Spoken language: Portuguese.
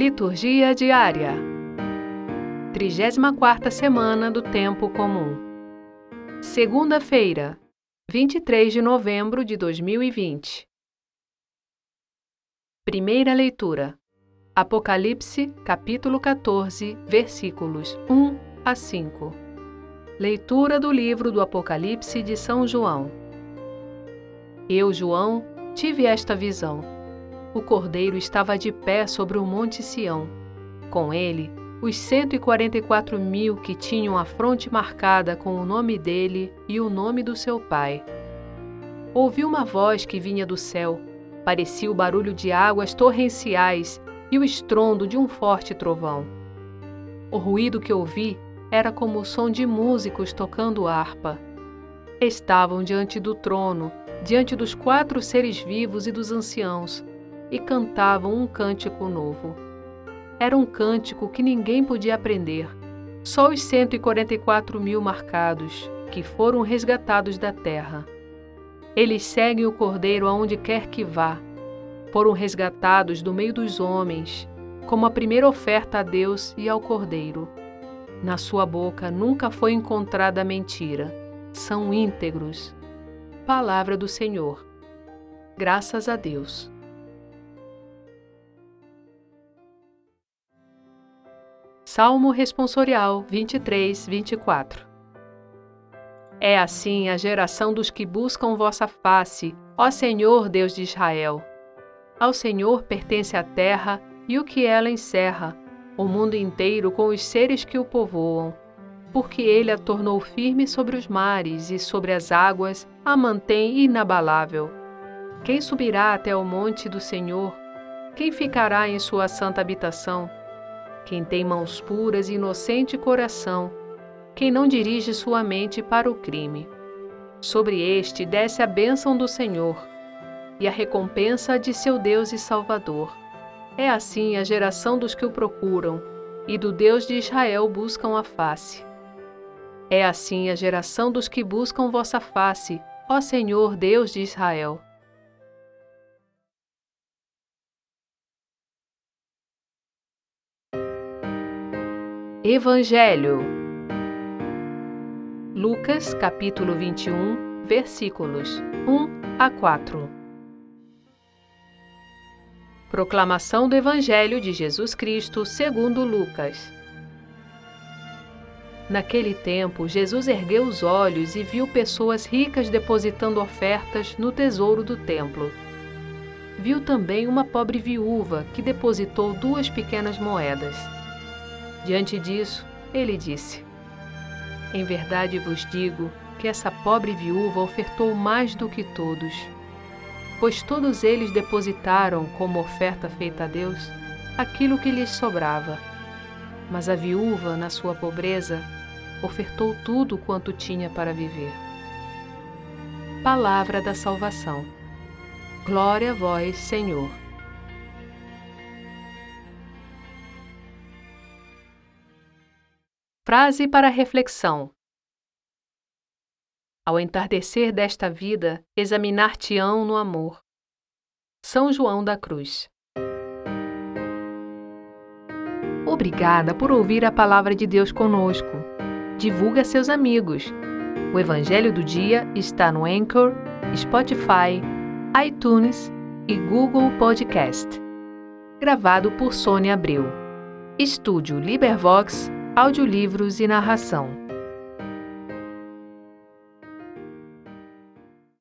Liturgia diária. 34 semana do tempo comum. Segunda-feira, 23 de novembro de 2020. Primeira leitura. Apocalipse, capítulo 14, versículos 1 a 5. Leitura do livro do Apocalipse de São João. Eu, João, tive esta visão o cordeiro estava de pé sobre o monte Sião. Com ele, os 144 mil que tinham a fronte marcada com o nome dele e o nome do seu pai. Ouvi uma voz que vinha do céu. Parecia o barulho de águas torrenciais e o estrondo de um forte trovão. O ruído que ouvi era como o som de músicos tocando harpa. Estavam diante do trono, diante dos quatro seres vivos e dos anciãos e cantavam um cântico novo. Era um cântico que ninguém podia aprender, só os 144 mil marcados, que foram resgatados da terra. Eles seguem o Cordeiro aonde quer que vá. Foram resgatados do meio dos homens, como a primeira oferta a Deus e ao Cordeiro. Na sua boca nunca foi encontrada mentira. São íntegros. Palavra do Senhor. Graças a Deus. Salmo Responsorial 23, 24 É assim a geração dos que buscam vossa face, ó Senhor Deus de Israel. Ao Senhor pertence a terra e o que ela encerra, o mundo inteiro com os seres que o povoam. Porque ele a tornou firme sobre os mares e sobre as águas a mantém inabalável. Quem subirá até o monte do Senhor? Quem ficará em sua santa habitação? Quem tem mãos puras e inocente coração, quem não dirige sua mente para o crime. Sobre este desce a bênção do Senhor e a recompensa de seu Deus e Salvador. É assim a geração dos que o procuram e do Deus de Israel buscam a face. É assim a geração dos que buscam vossa face, ó Senhor Deus de Israel. Evangelho. Lucas, capítulo 21, versículos 1 a 4. Proclamação do Evangelho de Jesus Cristo segundo Lucas. Naquele tempo, Jesus ergueu os olhos e viu pessoas ricas depositando ofertas no tesouro do templo. Viu também uma pobre viúva que depositou duas pequenas moedas. Diante disso, ele disse: Em verdade vos digo que essa pobre viúva ofertou mais do que todos, pois todos eles depositaram como oferta feita a Deus aquilo que lhes sobrava. Mas a viúva, na sua pobreza, ofertou tudo quanto tinha para viver. Palavra da Salvação. Glória a vós, Senhor. Frase para reflexão: Ao entardecer desta vida, examinar-te-ão no amor. São João da Cruz. Obrigada por ouvir a palavra de Deus conosco. Divulgue a seus amigos. O Evangelho do Dia está no Anchor, Spotify, iTunes e Google Podcast. Gravado por Sônia Abreu. Estúdio Libervox audiolivros e narração.